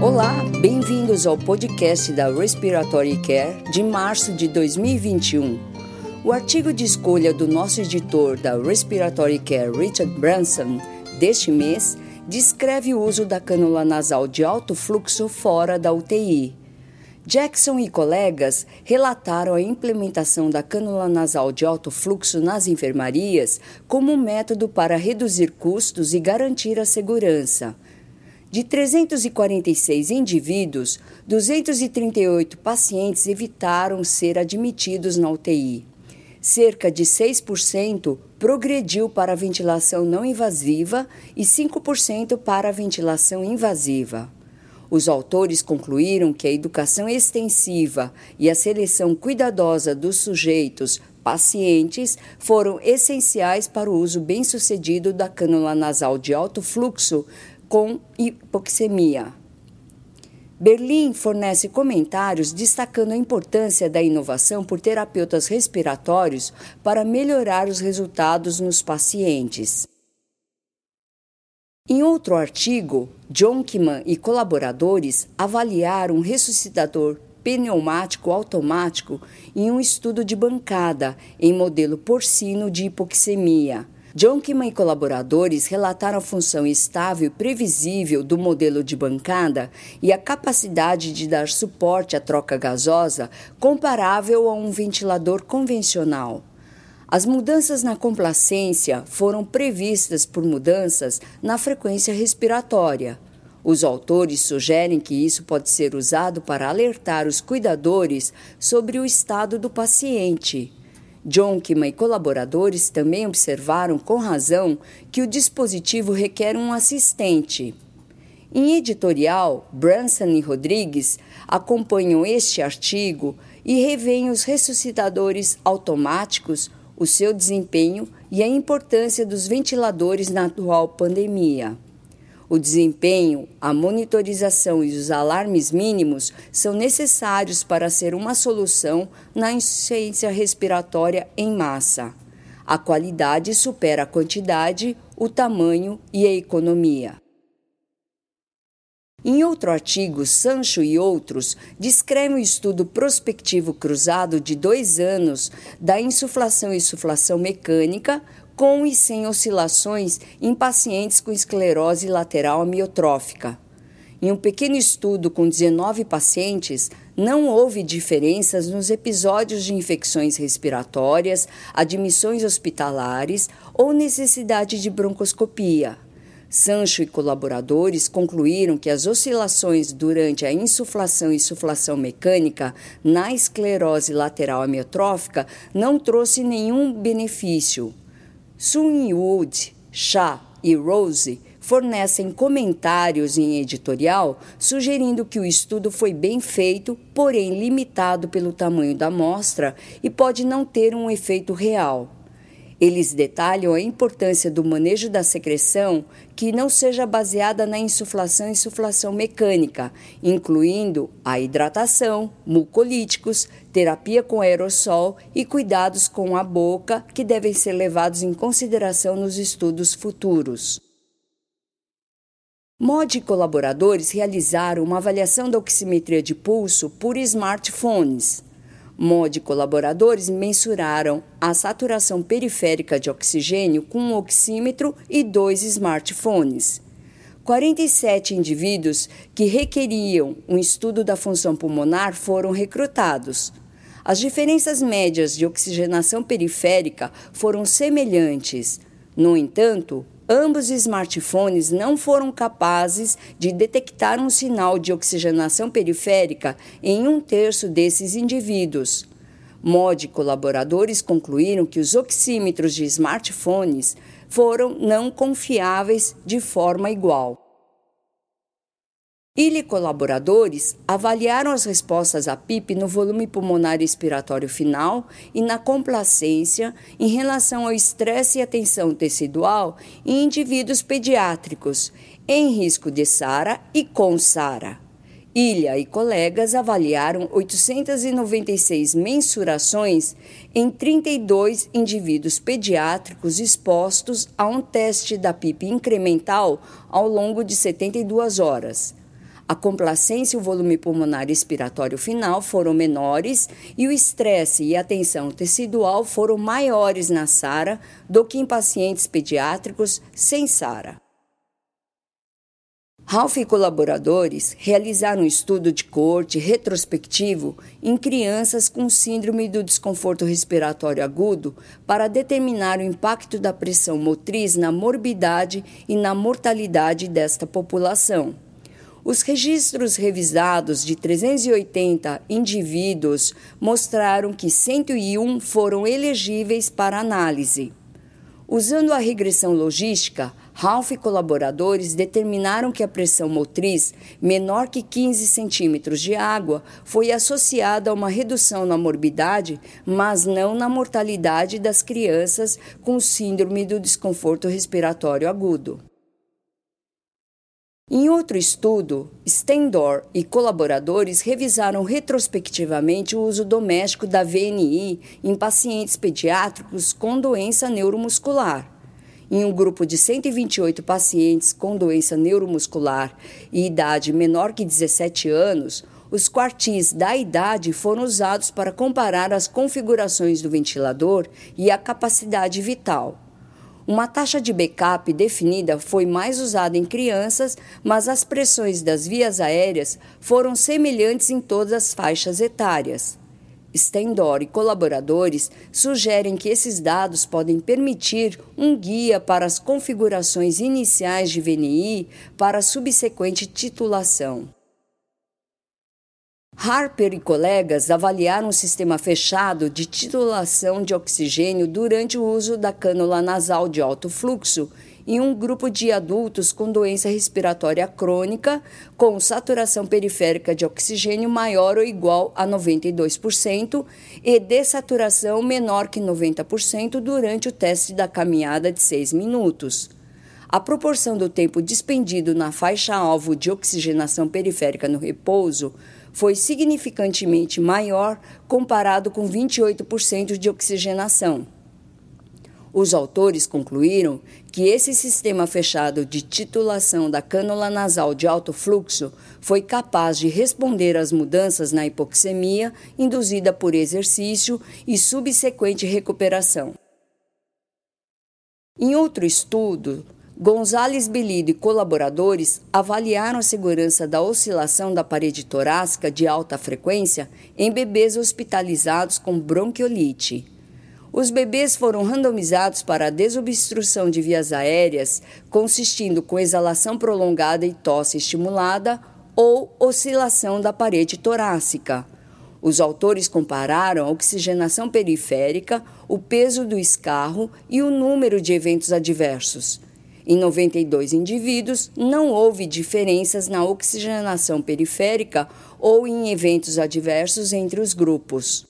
Olá, bem-vindos ao podcast da Respiratory Care de março de 2021. O artigo de escolha do nosso editor da Respiratory Care, Richard Branson, deste mês, descreve o uso da cânula nasal de alto fluxo fora da UTI. Jackson e colegas relataram a implementação da cânula nasal de alto fluxo nas enfermarias como um método para reduzir custos e garantir a segurança. De 346 indivíduos, 238 pacientes evitaram ser admitidos na UTI. Cerca de 6% progrediu para a ventilação não invasiva e 5% para a ventilação invasiva. Os autores concluíram que a educação extensiva e a seleção cuidadosa dos sujeitos pacientes foram essenciais para o uso bem-sucedido da cânula nasal de alto fluxo com hipoxemia. Berlim fornece comentários destacando a importância da inovação por terapeutas respiratórios para melhorar os resultados nos pacientes. Em outro artigo, Jonkman e colaboradores avaliaram um ressuscitador pneumático automático em um estudo de bancada em modelo porcino de hipoxemia Jonkman e colaboradores relataram a função estável e previsível do modelo de bancada e a capacidade de dar suporte à troca gasosa comparável a um ventilador convencional. As mudanças na complacência foram previstas por mudanças na frequência respiratória. Os autores sugerem que isso pode ser usado para alertar os cuidadores sobre o estado do paciente. Jonkman e colaboradores também observaram com razão que o dispositivo requer um assistente. Em editorial, Branson e Rodrigues acompanham este artigo e revêem os ressuscitadores automáticos, o seu desempenho e a importância dos ventiladores na atual pandemia. O desempenho, a monitorização e os alarmes mínimos são necessários para ser uma solução na insuficiência respiratória em massa. A qualidade supera a quantidade, o tamanho e a economia. Em outro artigo, Sancho e outros descrevem o estudo prospectivo cruzado de dois anos da insuflação e insuflação mecânica com e sem oscilações em pacientes com esclerose lateral amiotrófica. Em um pequeno estudo com 19 pacientes, não houve diferenças nos episódios de infecções respiratórias, admissões hospitalares ou necessidade de broncoscopia. Sancho e colaboradores concluíram que as oscilações durante a insuflação e insuflação mecânica na esclerose lateral amiotrófica não trouxe nenhum benefício. Sunwood, Shah e Rose fornecem comentários em editorial sugerindo que o estudo foi bem feito, porém limitado pelo tamanho da amostra e pode não ter um efeito real. Eles detalham a importância do manejo da secreção que não seja baseada na insuflação e insuflação mecânica, incluindo a hidratação, mucolíticos, terapia com aerossol e cuidados com a boca que devem ser levados em consideração nos estudos futuros. MOD e colaboradores realizaram uma avaliação da oximetria de pulso por smartphones. MOD colaboradores mensuraram a saturação periférica de oxigênio com um oxímetro e dois smartphones. 47 indivíduos que requeriam um estudo da função pulmonar foram recrutados. As diferenças médias de oxigenação periférica foram semelhantes. No entanto, ambos os smartphones não foram capazes de detectar um sinal de oxigenação periférica em um terço desses indivíduos. MOD colaboradores concluíram que os oxímetros de smartphones foram não confiáveis de forma igual. Ele e colaboradores avaliaram as respostas à PIP no volume pulmonar expiratório final e na complacência em relação ao estresse e a tensão tecidual em indivíduos pediátricos em risco de SARA e com SARA. Ilha e colegas avaliaram 896 mensurações em 32 indivíduos pediátricos expostos a um teste da PIP incremental ao longo de 72 horas. A complacência e o volume pulmonar expiratório final foram menores e o estresse e a tensão tecidual foram maiores na SARA do que em pacientes pediátricos sem SARA. Ralph e colaboradores realizaram um estudo de corte retrospectivo em crianças com síndrome do desconforto respiratório agudo para determinar o impacto da pressão motriz na morbidade e na mortalidade desta população. Os registros revisados de 380 indivíduos mostraram que 101 foram elegíveis para análise. Usando a regressão logística, Ralph e colaboradores determinaram que a pressão motriz menor que 15 centímetros de água foi associada a uma redução na morbidade, mas não na mortalidade das crianças com síndrome do desconforto respiratório agudo. Em outro estudo, Stendor e colaboradores revisaram retrospectivamente o uso doméstico da VNI em pacientes pediátricos com doença neuromuscular. Em um grupo de 128 pacientes com doença neuromuscular e idade menor que 17 anos, os quartis da idade foram usados para comparar as configurações do ventilador e a capacidade vital. Uma taxa de backup definida foi mais usada em crianças, mas as pressões das vias aéreas foram semelhantes em todas as faixas etárias. Stendor e colaboradores sugerem que esses dados podem permitir um guia para as configurações iniciais de VNI para a subsequente titulação. Harper e colegas avaliaram um sistema fechado de titulação de oxigênio durante o uso da cânula nasal de alto fluxo em um grupo de adultos com doença respiratória crônica com saturação periférica de oxigênio maior ou igual a 92% e dessaturação menor que 90% durante o teste da caminhada de 6 minutos. A proporção do tempo despendido na faixa-alvo de oxigenação periférica no repouso foi significantemente maior comparado com 28% de oxigenação. Os autores concluíram que esse sistema fechado de titulação da cânula nasal de alto fluxo foi capaz de responder às mudanças na hipoxemia induzida por exercício e subsequente recuperação. Em outro estudo, Gonzales Belido e colaboradores avaliaram a segurança da oscilação da parede torácica de alta frequência em bebês hospitalizados com bronquiolite. Os bebês foram randomizados para a desobstrução de vias aéreas, consistindo com exalação prolongada e tosse estimulada ou oscilação da parede torácica. Os autores compararam a oxigenação periférica, o peso do escarro e o número de eventos adversos. Em 92 indivíduos, não houve diferenças na oxigenação periférica ou em eventos adversos entre os grupos.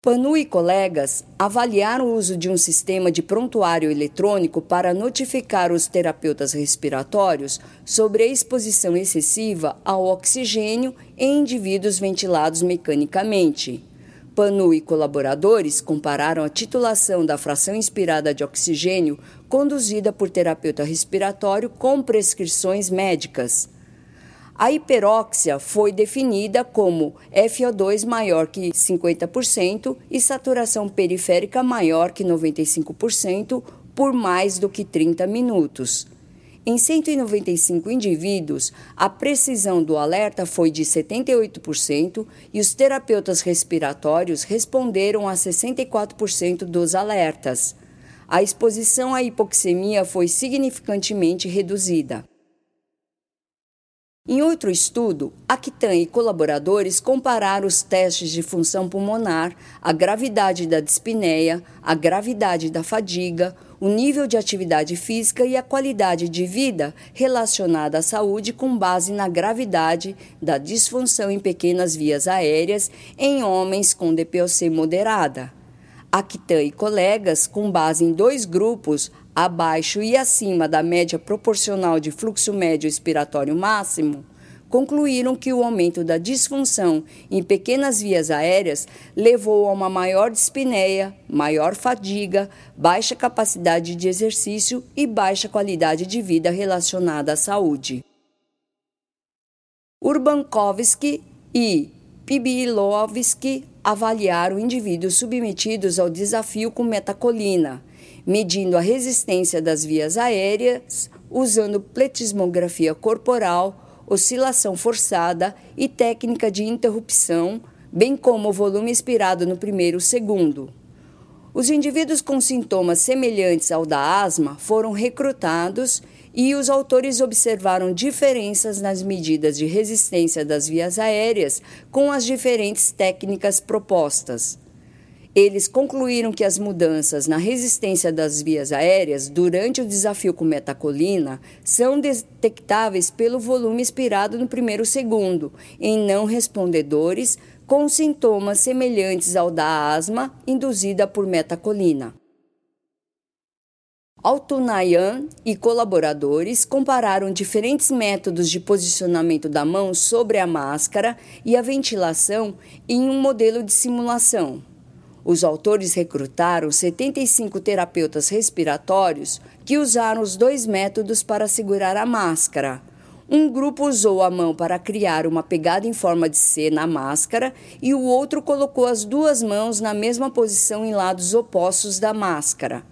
Panu e colegas avaliaram o uso de um sistema de prontuário eletrônico para notificar os terapeutas respiratórios sobre a exposição excessiva ao oxigênio em indivíduos ventilados mecanicamente. Panu e colaboradores compararam a titulação da fração inspirada de oxigênio conduzida por terapeuta respiratório com prescrições médicas. A hiperóxia foi definida como FO2 maior que 50% e saturação periférica maior que 95% por mais do que 30 minutos. Em 195 indivíduos, a precisão do alerta foi de 78% e os terapeutas respiratórios responderam a 64% dos alertas. A exposição à hipoxemia foi significantemente reduzida. Em outro estudo, Actan e colaboradores compararam os testes de função pulmonar, a gravidade da dispneia, a gravidade da fadiga, o nível de atividade física e a qualidade de vida relacionada à saúde com base na gravidade da disfunção em pequenas vias aéreas em homens com DPOC moderada. Actan e colegas, com base em dois grupos, abaixo e acima da média proporcional de fluxo médio expiratório máximo, concluíram que o aumento da disfunção em pequenas vias aéreas levou a uma maior dispneia, maior fadiga, baixa capacidade de exercício e baixa qualidade de vida relacionada à saúde. Urbankovsky e Pibilovsky avaliaram indivíduos submetidos ao desafio com metacolina, medindo a resistência das vias aéreas usando pletismografia corporal, oscilação forçada e técnica de interrupção, bem como o volume expirado no primeiro segundo. Os indivíduos com sintomas semelhantes ao da asma foram recrutados e os autores observaram diferenças nas medidas de resistência das vias aéreas com as diferentes técnicas propostas. Eles concluíram que as mudanças na resistência das vias aéreas durante o desafio com metacolina são detectáveis pelo volume expirado no primeiro segundo, em não respondedores com sintomas semelhantes ao da asma induzida por metacolina. Altunayan e colaboradores compararam diferentes métodos de posicionamento da mão sobre a máscara e a ventilação em um modelo de simulação. Os autores recrutaram 75 terapeutas respiratórios que usaram os dois métodos para segurar a máscara. Um grupo usou a mão para criar uma pegada em forma de C na máscara e o outro colocou as duas mãos na mesma posição em lados opostos da máscara.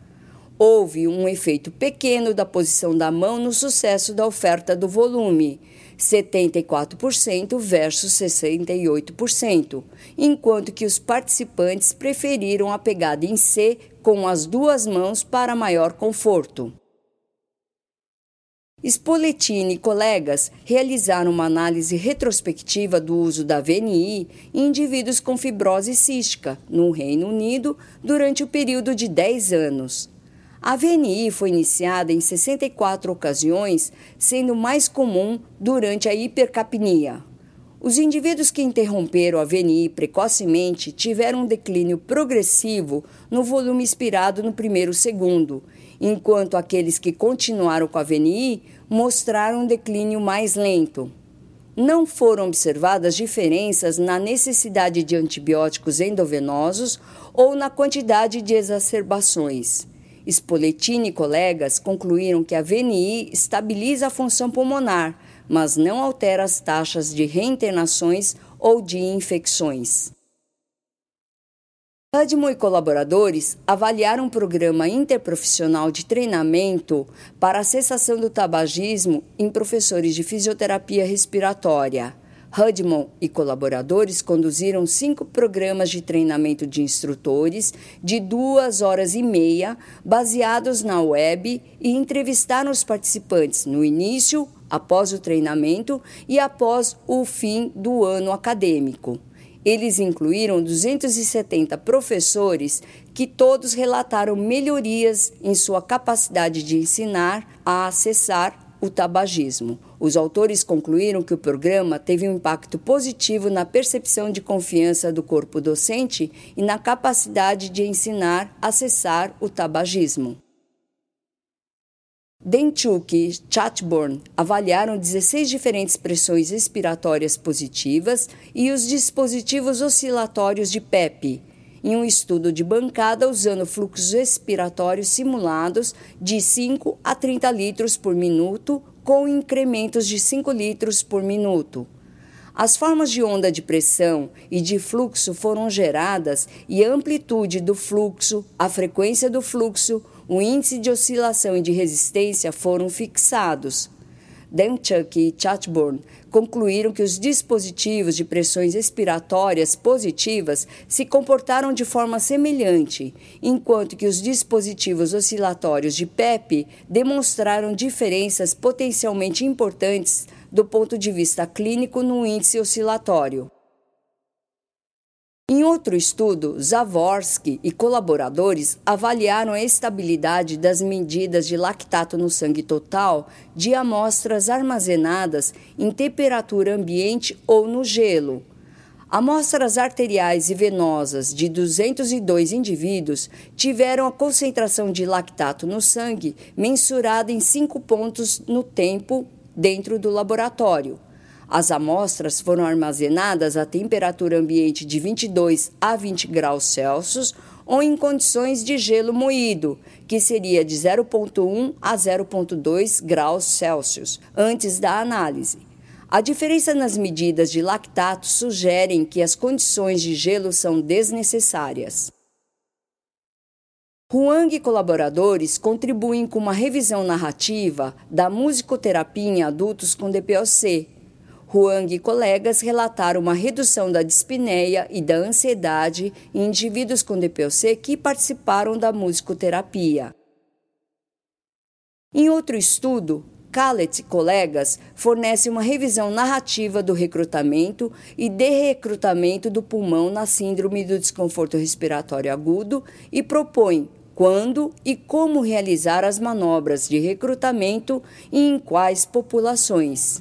Houve um efeito pequeno da posição da mão no sucesso da oferta do volume, 74% versus 68%, enquanto que os participantes preferiram a pegada em C com as duas mãos para maior conforto. Spoletini e colegas realizaram uma análise retrospectiva do uso da VNI em indivíduos com fibrose cística no Reino Unido durante o período de 10 anos. A VNI foi iniciada em 64 ocasiões, sendo mais comum durante a hipercapnia. Os indivíduos que interromperam a VNI precocemente tiveram um declínio progressivo no volume expirado no primeiro segundo, enquanto aqueles que continuaram com a VNI mostraram um declínio mais lento. Não foram observadas diferenças na necessidade de antibióticos endovenosos ou na quantidade de exacerbações. Spoletini e colegas concluíram que a VNI estabiliza a função pulmonar, mas não altera as taxas de reinternações ou de infecções. Hudmo e colaboradores avaliaram um programa interprofissional de treinamento para a cessação do tabagismo em professores de fisioterapia respiratória. Hudman e colaboradores conduziram cinco programas de treinamento de instrutores de duas horas e meia, baseados na web, e entrevistaram os participantes no início, após o treinamento e após o fim do ano acadêmico. Eles incluíram 270 professores que todos relataram melhorias em sua capacidade de ensinar a acessar o tabagismo. Os autores concluíram que o programa teve um impacto positivo na percepção de confiança do corpo docente e na capacidade de ensinar a cessar o tabagismo. Denchuk e Chatburn avaliaram 16 diferentes pressões respiratórias positivas e os dispositivos oscilatórios de PEP, em um estudo de bancada usando fluxos respiratórios simulados de 5 a 30 litros por minuto, com incrementos de 5 litros por minuto. As formas de onda de pressão e de fluxo foram geradas e a amplitude do fluxo, a frequência do fluxo, o índice de oscilação e de resistência foram fixados. Demchuk e Chatburn concluíram que os dispositivos de pressões expiratórias positivas se comportaram de forma semelhante, enquanto que os dispositivos oscilatórios de PEP demonstraram diferenças potencialmente importantes do ponto de vista clínico no índice oscilatório. Em outro estudo, Zavorsky e colaboradores avaliaram a estabilidade das medidas de lactato no sangue total de amostras armazenadas em temperatura ambiente ou no gelo. Amostras arteriais e venosas de 202 indivíduos tiveram a concentração de lactato no sangue mensurada em 5 pontos no tempo dentro do laboratório. As amostras foram armazenadas a temperatura ambiente de 22 a 20 graus Celsius ou em condições de gelo moído, que seria de 0,1 a 0,2 graus Celsius, antes da análise. A diferença nas medidas de lactato sugerem que as condições de gelo são desnecessárias. Huang e colaboradores contribuem com uma revisão narrativa da musicoterapia em adultos com DPOC. Huang e colegas relataram uma redução da dispneia e da ansiedade em indivíduos com DPOC que participaram da musicoterapia. Em outro estudo, Callet e colegas fornecem uma revisão narrativa do recrutamento e de recrutamento do pulmão na síndrome do desconforto respiratório agudo e propõem quando e como realizar as manobras de recrutamento e em quais populações.